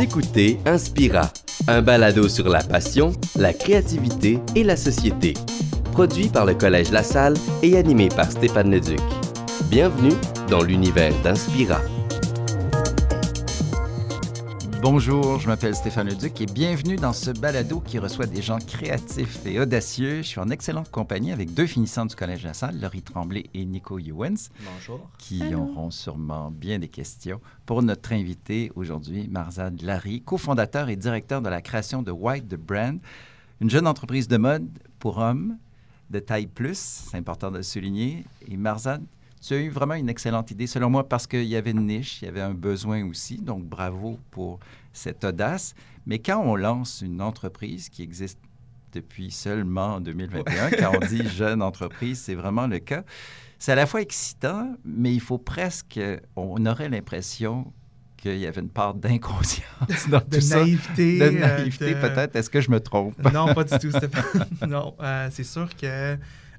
Écoutez Inspira, un balado sur la passion, la créativité et la société. Produit par le Collège La Salle et animé par Stéphane Leduc. Bienvenue dans l'univers d'Inspira. Bonjour, je m'appelle Stéphane Leduc et bienvenue dans ce balado qui reçoit des gens créatifs et audacieux. Je suis en excellente compagnie avec deux finissants du Collège La Salle, Laurie Tremblay et Nico Ewens. Bonjour. Qui auront sûrement bien des questions pour notre invité aujourd'hui, Marzad Larry, cofondateur et directeur de la création de White the Brand, une jeune entreprise de mode pour hommes de taille plus, c'est important de le souligner. Et Marzad, tu as eu vraiment une excellente idée, selon moi, parce qu'il y avait une niche, il y avait un besoin aussi. Donc, bravo pour cette audace. Mais quand on lance une entreprise qui existe depuis seulement en 2021, quand on dit jeune entreprise, c'est vraiment le cas. C'est à la fois excitant, mais il faut presque, on aurait l'impression qu'il y avait une part d'inconscience dans de tout naïveté, ça. euh, De naïveté, de- peut-être. Est-ce que je me trompe? Non, pas du tout, Stéphane. non, euh, c'est sûr que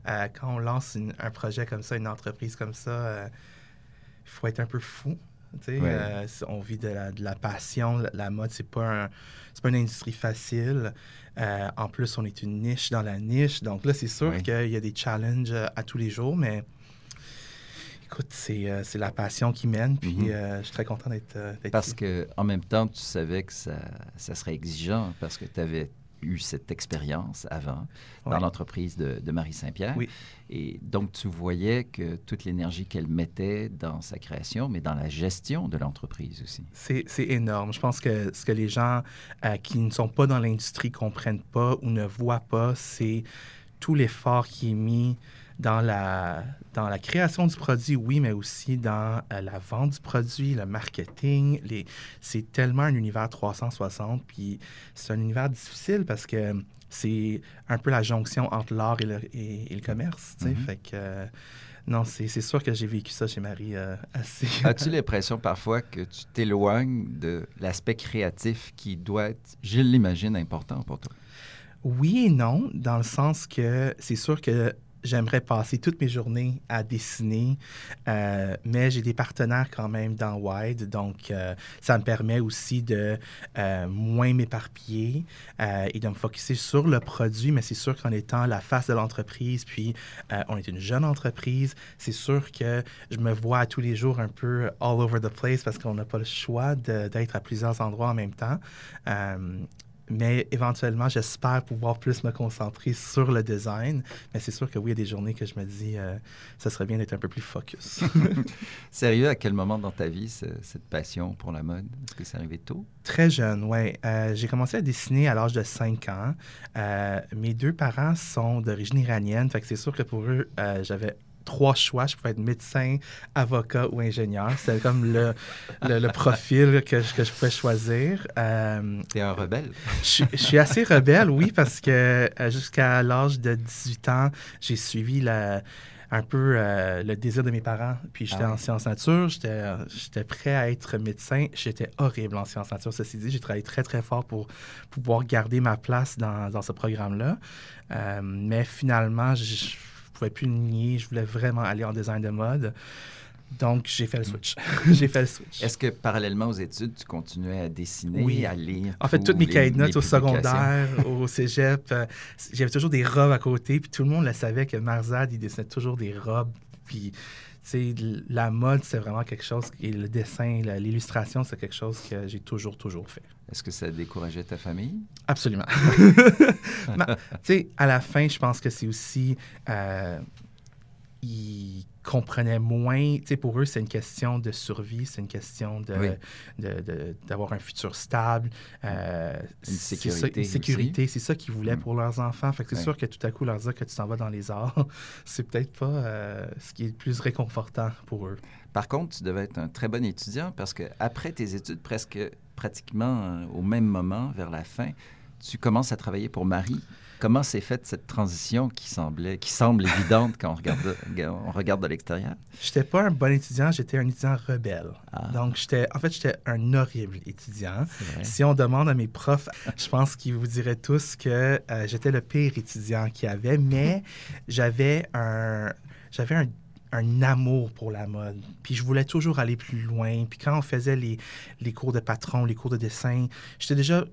euh, quand on lance une- un projet comme ça, une entreprise comme ça, euh, il faut être un peu fou. Ouais. Euh, on vit de la, de la passion. La, la mode, c'est pas un- pas une industrie facile. Euh, en plus, on est une niche dans la niche. Donc là, c'est sûr Ouais. qu'il y a des challenges euh, à tous les jours, mais écoute, c'est euh, la passion qui mène. Puis Mhm. euh, je suis très content d'être euh, d'être Parce ici. que en même temps, tu savais que ça, ça serait exigeant parce que tu avais eu cette expérience avant dans l'entreprise de, de Marie Saint-Pierre. Oui. Et donc, tu voyais que toute l'énergie qu'elle mettait dans sa création, mais dans la gestion de l'entreprise aussi. C'est c'est énorme. Je pense que ce que les gens euh, qui ne sont pas dans l'industrie comprennent pas ou ne voient pas, c'est tout l'effort qui est mis dans la, dans la création du produit, oui, mais aussi dans euh, la vente du produit, le marketing. Les... C'est tellement un univers 360, puis c'est un univers difficile parce que c'est un peu la jonction entre l'art et le, et, et le commerce. tu sais. Mhm. Fait que, euh, non, c'est c'est sûr que j'ai vécu ça chez Marie euh, assez. As-tu l'impression parfois que tu t'éloignes de l'aspect créatif qui doit être, je l'imagine, important pour toi? Oui et non, dans le sens que c'est sûr que j'aimerais passer toutes mes journées à dessiner, euh, mais j'ai des partenaires quand même dans Wide, donc euh, ça me permet aussi de euh, moins m'éparpiller et de me focuser sur le produit, mais c'est sûr qu'en étant la face de l'entreprise, puis on est une jeune entreprise, c'est sûr que je me vois tous les jours un peu all over the place parce qu'on n'a pas le choix d'être à plusieurs endroits en même temps. Euh, mais éventuellement, j'espère pouvoir plus me concentrer sur le design. Mais c'est sûr que oui, il y a des journées que je me dis, euh, ça serait bien d'être un peu plus focus. Sérieux, à quel moment dans ta vie ce- cette passion pour la mode? Est-ce que c'est arrivé tôt? Très jeune, oui. j'ai commencé à dessiner à l'âge de 5 ans. Euh, mes deux parents sont d'origine iranienne, fait que c'est sûr que pour eux, euh, j'avais trois choix. Je pouvais être médecin, avocat ou ingénieur. C'était comme le, le, le profil que, je- que je pouvais choisir. Euh, T'es un rebelle? Je, suis- je suis assez rebelle, oui, parce que euh, jusqu'à l'âge de 18 ans, j'ai suivi la- un peu euh, le désir de mes parents. Puis j'étais Ah ouais. en sciences nature, j'étais prêt à être médecin. J'étais horrible en sciences nature. Ceci dit, j'ai travaillé très, très fort pour pouvoir garder ma place dans, dans ce programme-là. Euh, mais finalement, je pouvais plus le nier. Je voulais vraiment aller en design de mode. Donc, j'ai fait le switch. j'ai fait le switch. Est-ce que parallèlement aux études, tu continuais à dessiner, Oui. à lire? En fait, toutes mes cahiers de notes au secondaire, au cégep, euh, j'avais toujours des robes à côté, puis tout le monde le savait que Marzad, il dessinait toujours des robes, puis tu sais, l- la mode, c'est vraiment quelque chose, et le dessin, l'illustration, c'est quelque chose que j'ai toujours, toujours fait. Est-ce que ça décourageait ta famille? Absolument. Tu sais, à la fin, je pense que c'est aussi. euh, ils comprenaient moins. Tu sais, pour eux, c'est une question de survie, c'est une question de, Oui. de- de- d'avoir un futur stable. euh, Une c'est ça, sécurité une sécurité, c'est ça qu'ils voulaient Mm. pour leurs enfants. Fait que c'est sûr que tout à coup, leur dire que tu t'en vas dans les arts, c'est peut-être pas euh, ce qui est le plus réconfortant pour eux. Par contre, tu devais être un très bon étudiant parce que après tes études, presque pratiquement euh, au même moment, vers la fin, tu commences à travailler pour Marie. Comment s'est faite cette transition qui semblait, qui semble évidente quand on regarde, de- on regarde de l'extérieur? J'étais pas un bon étudiant, j'étais un étudiant rebelle. Ah. Donc, j'étais, en fait, j'étais un horrible étudiant. Si on demande à mes profs, je pense qu'ils vous diraient tous que euh, j'étais le pire étudiant qu'il y avait, mais j'avais un, j'avais un, un amour pour la mode. Puis je voulais toujours aller plus loin. Puis quand on faisait les, les cours de patron, les cours de dessin, j'étais déjà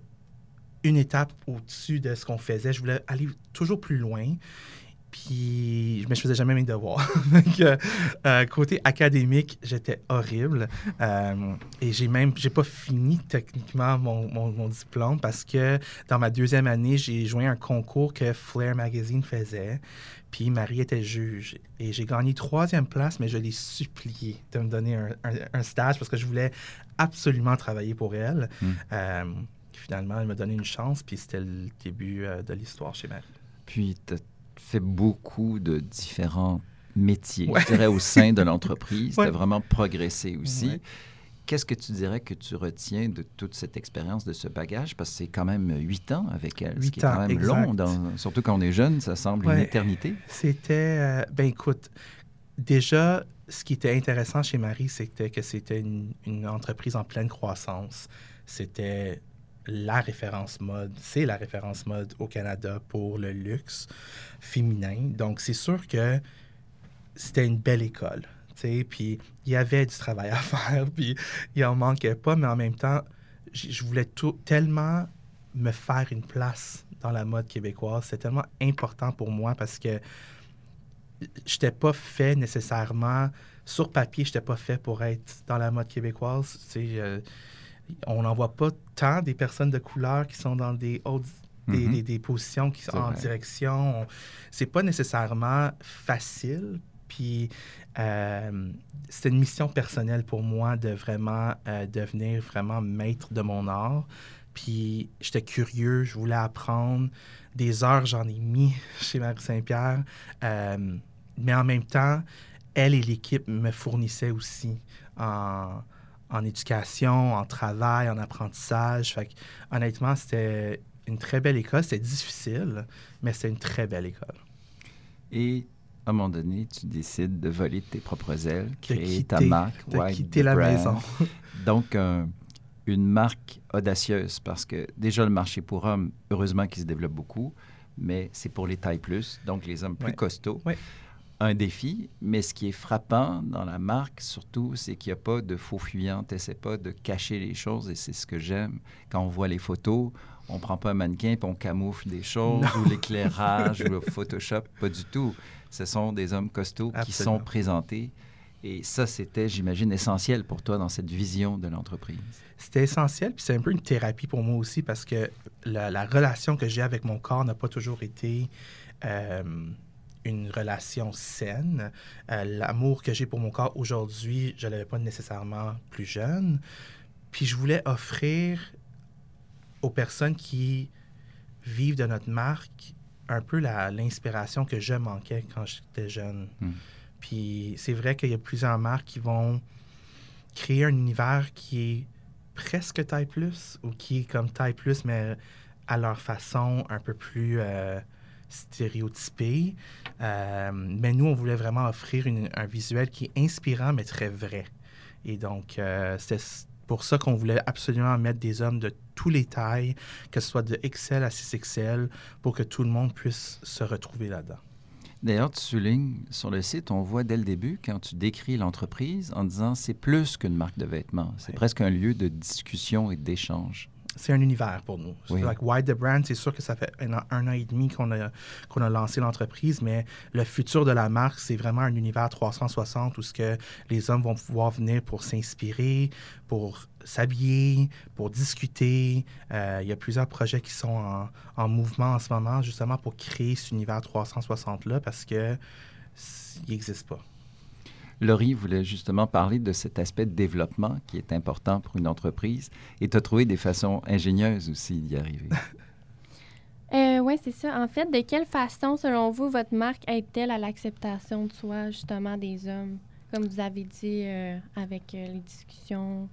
une étape au-dessus de ce qu'on faisait. Je voulais aller toujours plus loin. Puis, je faisais jamais mes devoirs. Donc, euh, euh, côté académique, j'étais horrible. Euh, et j'ai même, j'ai pas fini techniquement mon, mon, mon, diplôme parce que dans ma deuxième année, j'ai joué un concours que Flair Magazine faisait. Puis Marie était juge. Et j'ai gagné troisième place, mais je l'ai supplié de me donner un, un, un, stage parce que je voulais absolument travailler pour elle. Mm. Finalement, elle m'a donné une chance, puis c'était le début de l'histoire chez Marie. Puis, fait beaucoup de différents métiers, ouais. je dirais, au sein de l'entreprise. ouais. Tu as vraiment progressé aussi. Ouais. Qu'est-ce que tu dirais que tu retiens de toute cette expérience, de ce bagage? Parce que c'est quand même huit ans avec elle, ce qui est quand même exact. long. Dans, surtout quand on est jeune, ça semble une éternité. C'était... Euh, ben écoute, déjà, ce qui était intéressant chez Marie, c'était que c'était une, une entreprise en pleine croissance. C'était la référence mode, c'est la référence mode au Canada pour le luxe féminin. Donc, c'est sûr que c'était une belle école. Puis, il y avait du travail à faire, puis il en manquait pas, mais en même temps, je voulais tout, tellement me faire une place dans la mode québécoise. C'était tellement important pour moi parce que je n'étais pas fait nécessairement, sur papier, je n'étais pas fait pour être dans la mode québécoise. Euh, on n'en voit pas tant des personnes de couleur qui sont dans des hautes des, mm -hmm. des, des, positions qui sont en vrai. direction. C'est pas nécessairement facile. Puis euh, c'était une mission personnelle pour moi de vraiment euh, devenir vraiment maître de mon art. Puis j'étais curieux, je voulais apprendre. Des heures, j'en ai mis chez Marie Saint-Pierre. Euh, mais en même temps, elle et l'équipe me fournissaient aussi en, en éducation, en travail, en apprentissage. Fait que, honnêtement, c'était une très belle école. C'était difficile, mais c'était une très belle école. Et à un moment donné, tu décides de voler tes propres ailes, créer quitter, ta marque, de White quitter la brand. maison. Donc, un, une marque audacieuse parce que déjà le marché pour hommes, heureusement qu'il se développe beaucoup, mais c'est pour les tailles plus, donc les hommes plus ouais. costauds. Ouais un défi, mais ce qui est frappant dans la marque, surtout, c'est qu'il n'y a pas de faux fuyant. Tu n'essaies pas de cacher les choses et c'est ce que j'aime. Quand on voit les photos, on ne prend pas un mannequin et on camoufle des choses non. ou l'éclairage ou le Photoshop. Pas du tout. Ce sont des hommes costauds Absolument. qui sont présentés. Et ça, c'était, j'imagine, essentiel pour toi dans cette vision de l'entreprise. C'était essentiel, puis c'est un peu une thérapie pour moi aussi parce que la, la relation que j'ai avec mon corps n'a pas toujours été... Euh, une relation saine. Euh, L'amour que j'ai pour mon corps aujourd'hui, je ne l'avais pas nécessairement plus jeune. Puis je voulais offrir aux personnes qui vivent de notre marque un peu l'inspiration que je manquais quand j'étais jeune. Mm. Puis c'est vrai qu'il y a plusieurs marques qui vont créer un univers qui est presque taille plus ou qui est comme taille plus, mais à leur façon un peu plus euh, stéréotypé. Euh, mais nous, on voulait vraiment offrir une, un visuel qui est inspirant, mais très vrai. Et donc, euh, c'était pour ça qu'on voulait absolument mettre des hommes de tous les tailles, que ce soit de XL à 6XL, pour que tout le monde puisse se retrouver là-dedans. D'ailleurs, tu soulignes sur le site, on voit dès le début, quand tu décris l'entreprise, en disant c'est plus qu'une marque de vêtements, c'est oui. presque un lieu de discussion et d'échange c'est un univers pour nous. Oui. Like Wide the Brand, c'est sûr que ça fait un an, un an et demi qu'on a, qu'on a lancé l'entreprise, mais le futur de la marque, c'est vraiment un univers 360 où ce que les hommes vont pouvoir venir pour s'inspirer, pour s'habiller, pour discuter. Euh, il y a plusieurs projets qui sont en, en, mouvement en ce moment, justement pour créer cet univers 360-là, parce qu'il n'existe pas. Laurie voulait justement parler de cet aspect de développement qui est important pour une entreprise et tu as trouvé des façons ingénieuses aussi d'y arriver. euh, oui, c'est ça. En fait, de quelle façon, selon vous, votre marque aide-t-elle à l'acceptation de soi, justement, des hommes, comme vous avez dit euh, avec euh, les discussions?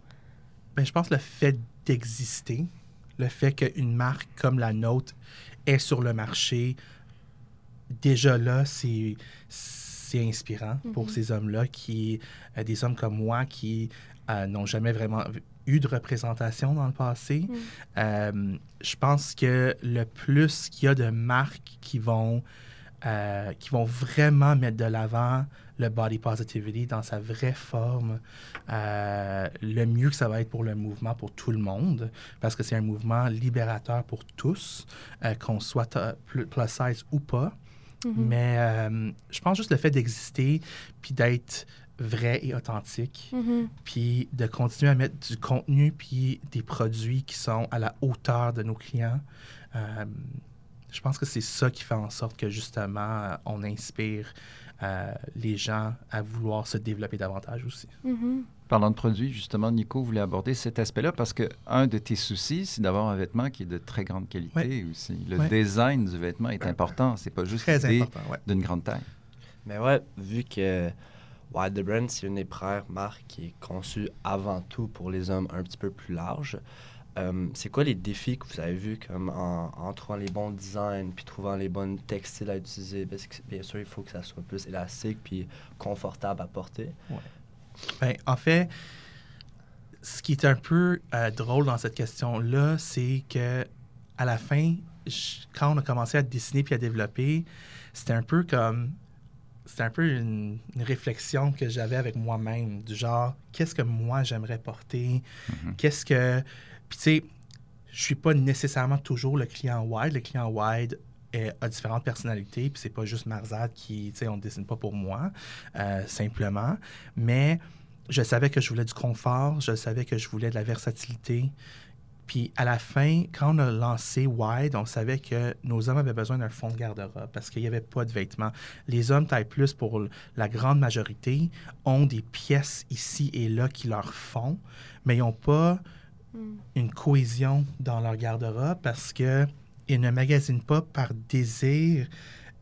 Bien, je pense le fait d'exister, le fait qu'une marque comme la nôtre est sur le marché, déjà là, c'est inspirant mm -hmm. pour ces hommes-là, qui euh, des hommes comme moi qui euh, n'ont jamais vraiment eu de représentation dans le passé. Mm. Euh, je pense que le plus qu'il y a de marques qui vont, qui vont vraiment mettre de l'avant le body positivity dans sa vraie forme, euh, le mieux que ça va être pour le mouvement, pour tout le monde, parce que c'est un mouvement libérateur pour tous, qu'on soit plus size ou pas. Mm-hmm. Mais euh, je pense juste le fait d'exister, puis d'être vrai et authentique, mm-hmm. puis de continuer à mettre du contenu, puis des produits qui sont à la hauteur de nos clients. je pense que c'est ça qui fait en sorte que justement, on inspire les gens à vouloir se développer davantage aussi. Mm-hmm. Parlant de produits, justement, Nico voulait aborder cet aspect-là parce que un de tes soucis, c'est d'avoir un vêtement qui est de très grande qualité aussi. Le design du vêtement est important. C'est pas juste l'idée d'une grande taille. Mais ouais, vu que Wild Brand, c'est une des premières marques qui est conçue avant tout pour les hommes un petit peu plus larges. Euh, c'est quoi les défis que vous avez vus comme en, trouvant les bons designs puis trouvant les bonnes textiles à utiliser? Parce que bien sûr, il faut que ça soit plus élastique puis confortable à porter. Ben, en fait, ce qui est un peu euh, drôle dans cette question-là, c'est que à la fin, quand on a commencé à dessiner puis à développer, c'était un peu comme c'était un peu une, réflexion que j'avais avec moi-même, du genre, qu'est-ce que moi j'aimerais porter? Mm-hmm. Qu'est-ce que puis, tu sais, je suis pas nécessairement toujours le client wide. Le client wide a différentes personnalités, puis c'est pas juste Marzad qui, tu sais, on ne dessine pas pour moi, euh, simplement. Mais je savais que je voulais du confort, je savais que je voulais de la versatilité. Puis à la fin, quand on a lancé Wide, on savait que nos hommes avaient besoin d'un fond de garde-robe parce qu'il n'y avait pas de vêtements. Les hommes taille plus, pour la grande majorité, ont des pièces ici et là qui leur font, mais ils n'ont pas Mm. une cohésion dans leur garde-robe parce qu'ils ne magasinent pas par désir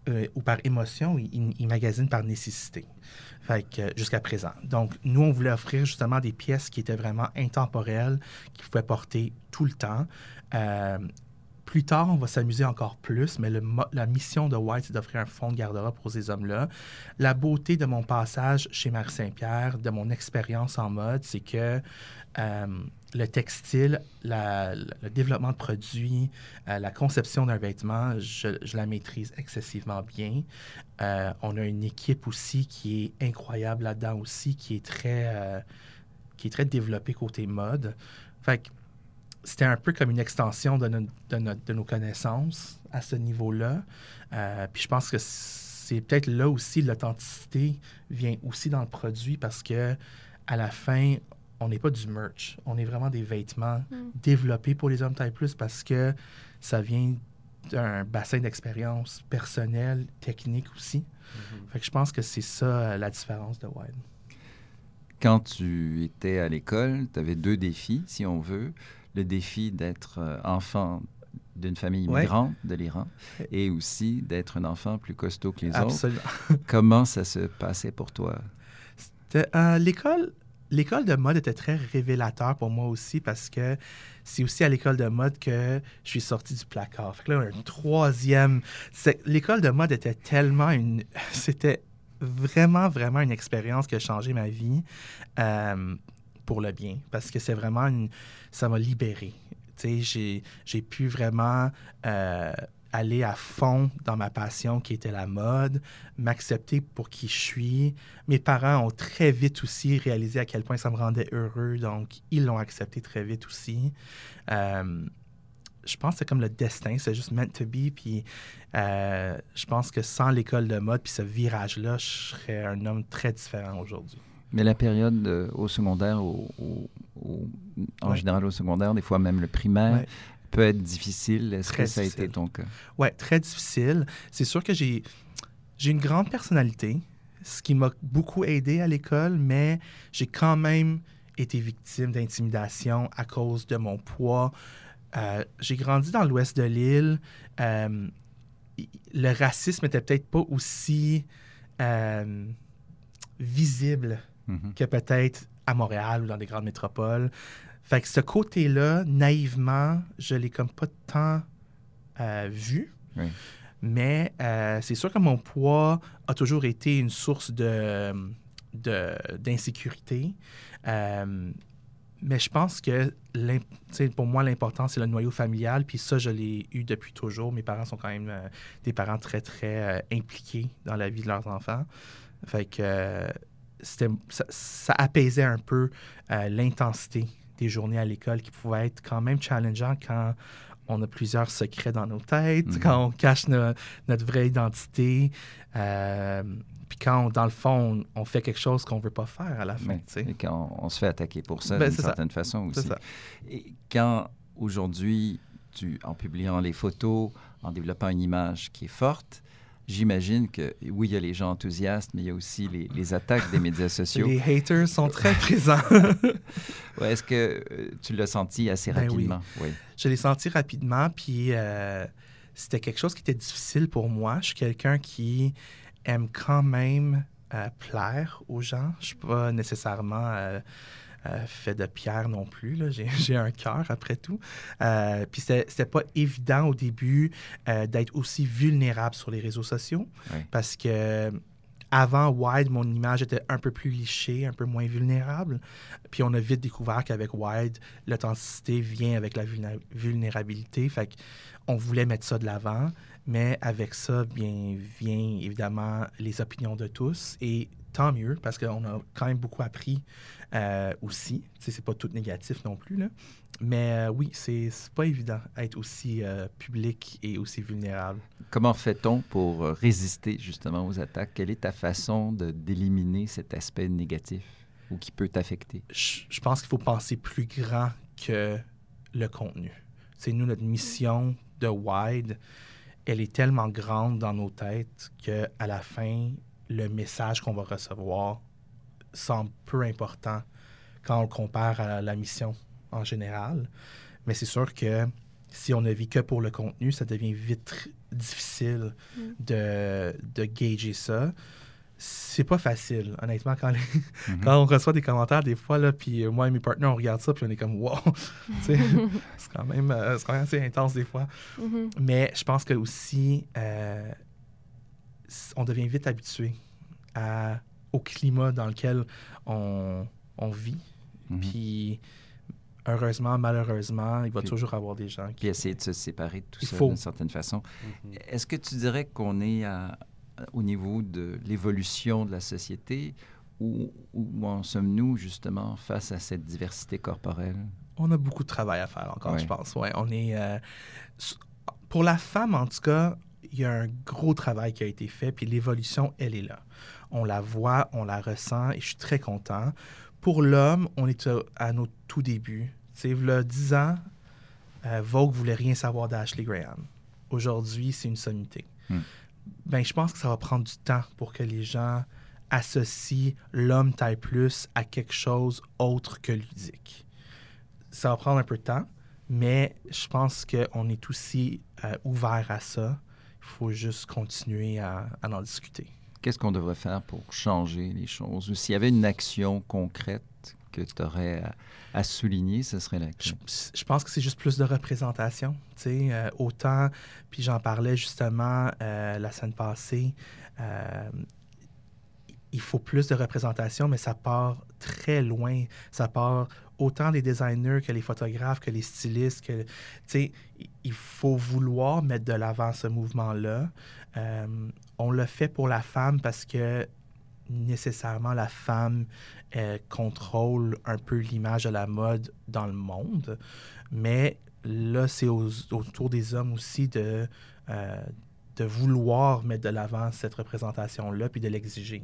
euh, ou par émotion, ils, magasinent par nécessité. Que jusqu'à présent. Donc, nous, on voulait offrir justement des pièces qui étaient vraiment intemporelles, qui pouvaient porter tout le temps. Euh, plus tard, on va s'amuser encore plus, mais la mission de White, c'est d'offrir un fond de garde-robe pour ces hommes-là. La beauté de mon passage chez Marie Saint-Pierre, de mon expérience en mode, c'est que euh, le textile, le développement de produits, euh, la conception d'un vêtement, je, la maîtrise excessivement bien. Euh, on a une équipe aussi qui est incroyable là-dedans aussi, qui est très, qui est très développée côté mode. Fait c'était un peu comme une extension de, nos connaissances à ce niveau-là. puis je pense que c'est peut-être là aussi l'authenticité vient aussi dans le produit parce que à la fin, on n'est pas du merch. On est vraiment des vêtements mm. développés pour les hommes taille plus parce que ça vient d'un bassin d'expérience personnel, technique aussi. Mm-hmm. Fait que je pense que c'est ça euh, la différence de Wild. Quand tu étais à l'école, tu avais deux défis, si on veut. Le défi d'être euh, enfant d'une famille immigrante de l'Iran et aussi d'être un enfant plus costaud que les Absolument. autres. Comment ça se passait pour toi? Euh, l'école, l'école de mode était très révélateur pour moi aussi parce que c'est aussi à l'école de mode que je suis sorti du placard. Fait que là, un troisième. L'école de mode était tellement une. C'était vraiment, vraiment une expérience qui a changé ma vie euh, pour le bien parce que c'est vraiment une. Ça m'a libéré. Tu sais, j'ai pu vraiment. Euh, aller à fond dans ma passion qui était la mode, m'accepter pour qui je suis. Mes parents ont très vite aussi réalisé à quel point ça me rendait heureux, donc ils l'ont accepté très vite aussi. Euh, je pense que c'est comme le destin, c'est juste meant to be. Puis euh, je pense que sans l'école de mode puis ce virage-là, je serais un homme très différent aujourd'hui. Mais la période euh, au secondaire, en général au secondaire, des fois même le primaire, peut être difficile. Est-ce que ça a été ton cas? Oui, très difficile. C'est sûr que j'ai, j'ai une grande personnalité, ce qui m'a beaucoup aidé à l'école, mais j'ai quand même été victime d'intimidation à cause de mon poids. Euh, j'ai grandi dans l'ouest de l'île. Euh, le racisme était peut-être pas aussi euh, visible mm-hmm. que peut-être à Montréal ou dans des grandes métropoles. Fait que ce côté-là, naïvement, je l'ai comme pas tant euh, vu. Mais euh, c'est sûr que mon poids a toujours été une source de, d'insécurité. Euh, mais je pense que pour moi, l'important, c'est le noyau familial. Puis ça, je l'ai eu depuis toujours. Mes parents sont quand même des parents très, très impliqués dans la vie de leurs enfants. Fait que c'était, ça, ça apaisait un peu l'intensité des journées à l'école qui pouvaient être quand même challengeant quand on a plusieurs secrets dans nos têtes, Mhm. quand on cache no- notre vraie identité, euh, puis quand, on- dans le fond, on, on fait quelque chose qu'on veut pas faire à la fin. Sais. Et quand on se fait attaquer pour ça Ben, d'une ça. certaine façon aussi. Ça. Et quand aujourd'hui, en publiant les photos, en développant une image qui est forte, j'imagine que oui, il y a les gens enthousiastes, mais il y a aussi les, les attaques des médias sociaux. Les haters sont très présents. Ouais, Est-ce que euh, tu l'as senti assez Ben oui. rapidement? Oui. Je l'ai senti rapidement, puis euh, c'était quelque chose qui était difficile pour moi. Je suis quelqu'un qui aime quand même euh, plaire aux gens. Je suis pas nécessairement euh, euh, fait de pierre non plus. J'ai un cœur, après tout. Euh, puis c'était pas évident au début euh, d'être aussi vulnérable sur les réseaux sociaux, parce que avant Wide, mon image était un peu plus lichée, un peu moins vulnérable. Puis on a vite découvert qu'avec Wide, l'authenticité vient avec la vulné- vulnérabilité. Fait qu'on voulait mettre ça de l'avant. Mais avec ça, bien, vient évidemment les opinions de tous. Et tant mieux, parce qu'on a quand même beaucoup appris euh, aussi. C'est pas tout négatif non plus. Là. Mais euh, oui, c'est pas évident être aussi euh, public et aussi vulnérable. Comment fait-on pour euh, résister justement aux attaques? Quelle est ta façon d'éliminer cet aspect négatif ou qui peut t'affecter? je, je pense qu'il faut penser plus grand que le contenu. C'est nous, notre mission de Wide, elle est tellement grande dans nos têtes que à la fin, le message qu'on va recevoir semble peu important quand on le compare à la mission en général. Mais c'est sûr que si on ne vit que pour le contenu, ça devient vite difficile Mm. de, de gager ça. C'est pas facile, honnêtement, quand, les- Mhm. quand on reçoit des commentaires des fois, là, puis euh, moi et mes partenaires, on regarde ça, puis on est comme, wow, c'est quand, même, euh, c'est quand même assez intense des fois. Mhm. Mais je pense que aussi, euh, on devient vite habitué à- au climat dans lequel on, on vit. Mhm. Puis, heureusement, malheureusement, il va Puis- toujours avoir des gens qui. Puis essayer de se séparer de tout Il ça faut. d'une certaine façon. Mhm. Est-ce que tu dirais qu'on est à- au niveau de l'évolution de la société ou où en sommes-nous justement face à cette diversité corporelle? On a beaucoup de travail à faire encore, Ouais. je pense. Ouais, on est. euh, pour la femme, en tout cas, il y a un gros travail qui a été fait, puis l'évolution, elle est là. On la voit, on la ressent, et je suis très content. Pour l'homme, on est à, à nos tout débuts. Tu sais, là, 10 ans, euh, Vogue voulait rien savoir d'Ashley Graham. Aujourd'hui, c'est une sommité. Hmm. Ben, je pense que ça va prendre du temps pour que les gens associent l'homme taille plus à quelque chose autre que ludique ça va prendre un peu de temps, mais je pense qu'on est aussi euh, ouvert à ça. Il faut juste continuer à, à en discuter. Qu'est-ce qu'on devrait faire pour changer les choses? Ou s'il y avait une action concrète que tu aurais à, à souligner, ce serait laquelle? je pense que c'est juste plus de représentation. euh, autant, puis j'en parlais justement euh, la semaine passée, euh, il faut plus de représentation, mais ça part très loin. Ça part autant des designers que les photographes, que les stylistes. Que, il- faut vouloir mettre de l'avant ce mouvement-là. Euh, on le fait pour la femme parce que nécessairement la femme euh, contrôle un peu l'image de la mode dans le monde. Mais là, c'est autour des hommes aussi de, euh, de vouloir mettre de l'avant cette représentation-là puis de l'exiger.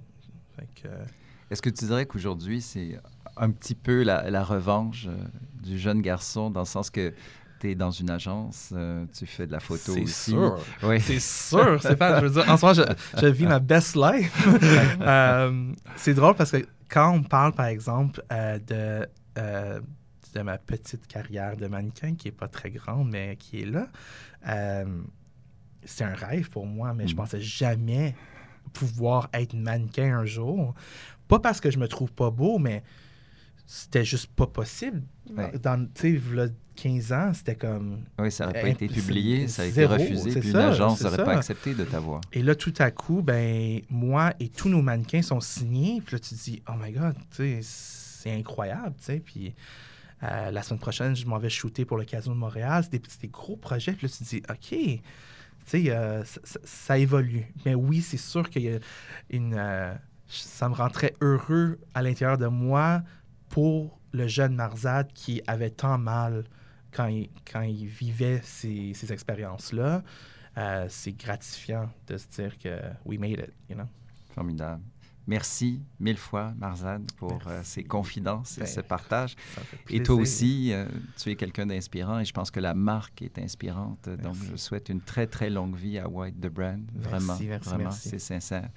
Que, euh, Est-ce que tu dirais qu'aujourd'hui, c'est un petit peu la, la revanche euh, du jeune garçon, dans le sens que tu es dans une agence, euh, tu fais de la photo c'est aussi? sûr. Oui. C'est sûr, Stéphane. Je veux dire, en ce moment, je, je vis ma best life. Euh, c'est drôle parce que quand on parle, par exemple, euh, de, de ma petite carrière de mannequin, qui n'est pas très grande, mais qui est là, c'est un rêve pour moi, mais je Mhm. pensais jamais pouvoir être mannequin un jour. Pas parce que je me trouve pas beau, mais c'était juste pas possible. Ouais. Dans, tu sais, v'là 15 ans, c'était comme... Oui, ça n'aurait pas été publié, ça a été zéro, refusé, puis ça, une agence n'aurait pas accepté de t'avoir. Et là, tout à coup, ben moi et tous nos mannequins sont signés. Puis là, tu te dis, oh my God, tu sais, c'est incroyable, tu sais. Puis euh, la semaine prochaine, je m'en vais shooter pour le Casino de Montréal. C'est des, des gros projets. Puis là, tu te dis, OK, euh, ça, évolue. Mais oui, c'est sûr qu'il y a une, euh, ça me rend très heureux à l'intérieur de moi pour le jeune Marzad qui avait tant mal quand il, quand il vivait ces, ces expériences-là. Euh, c'est gratifiant de se dire que we made it, you know? Formidable. Merci mille fois, Marzad, pour euh, ces confidences et Ben, ce partage. Et toi aussi, euh, tu es quelqu'un d'inspirant et je pense que la marque est inspirante. Donc, je souhaite une très, très longue vie à White the Brand. Vraiment, Merci, merci, vraiment, merci. c'est sincère.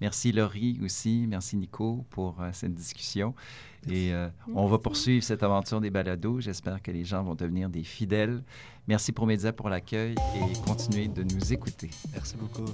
Merci Laurie aussi. Merci Nico pour euh, cette discussion. Et euh, on va poursuivre cette aventure des balados. J'espère que les gens vont devenir des fidèles. Merci pour Média pour l'accueil et continuez de nous écouter. Merci beaucoup.